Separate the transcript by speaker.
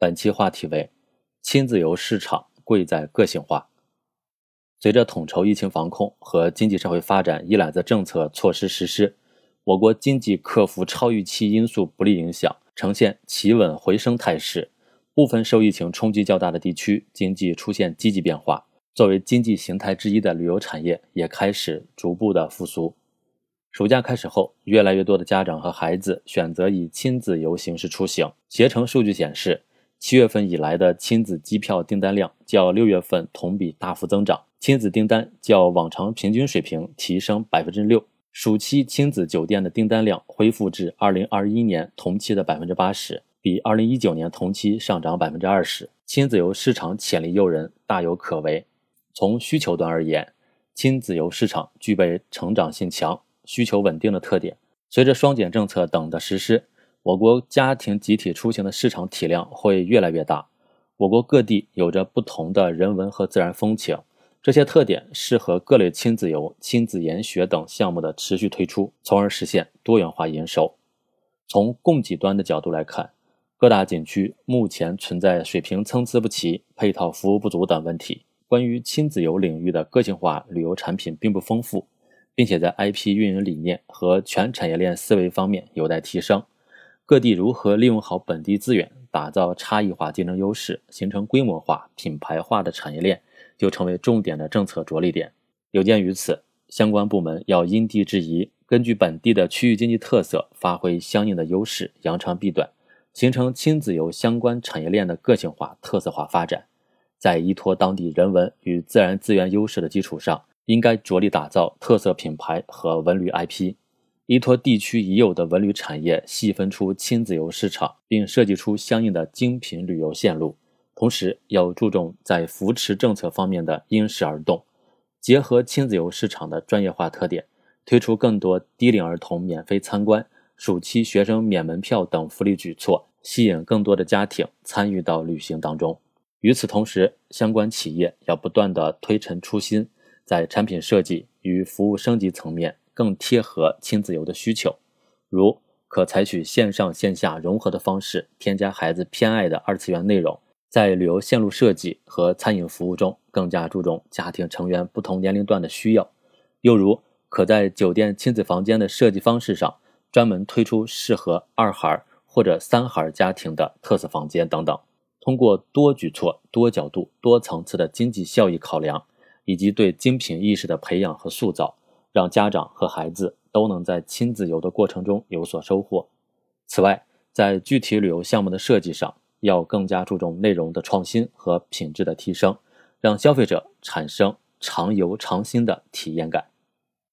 Speaker 1: 本期话题为：亲子游市场贵在个性化。随着统筹疫情防控和经济社会发展一揽子政策措施实施，我国经济克服超预期因素不利影响，呈现企稳回升态势。部分受疫情冲击较大的地区经济出现积极变化，作为经济形态之一的旅游产业也开始逐步的复苏。暑假开始后，越来越多的家长和孩子选择以亲子游形式出行。携程数据显示，七月份以来的亲子机票订单量较六月份同比大幅增长，亲子订单较往常平均水平提升百分之六。暑期亲子酒店的订单量恢复至二零二一年同期的百分之八十，比二零一九年同期上涨百分之二十。亲子游市场潜力诱人，大有可为。从需求端而言，亲子游市场具备成长性强、需求稳定的特点。随着双减政策等的实施，我国家庭集体出行的市场体量会越来越大。我国各地有着不同的人文和自然风情，这些特点适合各类亲子游、亲子研学等项目的持续推出，从而实现多元化营收。从供给端的角度来看，各大景区目前存在水平参差不齐、配套服务不足等问题。关于亲子游领域的个性化旅游产品并不丰富，并且在 IP 运营理念和全产业链思维方面有待提升。各地如何利用好本地资源，打造差异化竞争优势，形成规模化、品牌化的产业链，就成为重点的政策着力点。有鉴于此，相关部门要因地制宜，根据本地的区域经济特色，发挥相应的优势，扬长避短，形成亲子游相关产业链的个性化、特色化发展。在依托当地人文与自然资源优势的基础上，应该着力打造特色品牌和文旅 IP。依托地区已有的文旅产业，细分出亲子游市场，并设计出相应的精品旅游线路。同时，要注重在扶持政策方面的因势而动，结合亲子游市场的专业化特点，推出更多低龄儿童免费参观、暑期学生免门票等福利举措，吸引更多的家庭参与到旅行当中。与此同时，相关企业要不断的推陈出新，在产品设计与服务升级层面。更贴合亲子游的需求，如可采取线上线下融合的方式，添加孩子偏爱的二次元内容，在旅游线路设计和餐饮服务中更加注重家庭成员不同年龄段的需要；又如可在酒店亲子房间的设计方式上，专门推出适合二孩或者三孩家庭的特色房间等等。通过多举措、多角度、多层次的经济效益考量，以及对精品意识的培养和塑造。让家长和孩子都能在亲子游的过程中有所收获。此外，在具体旅游项目的设计上，要更加注重内容的创新和品质的提升，让消费者产生常游常新的体验感。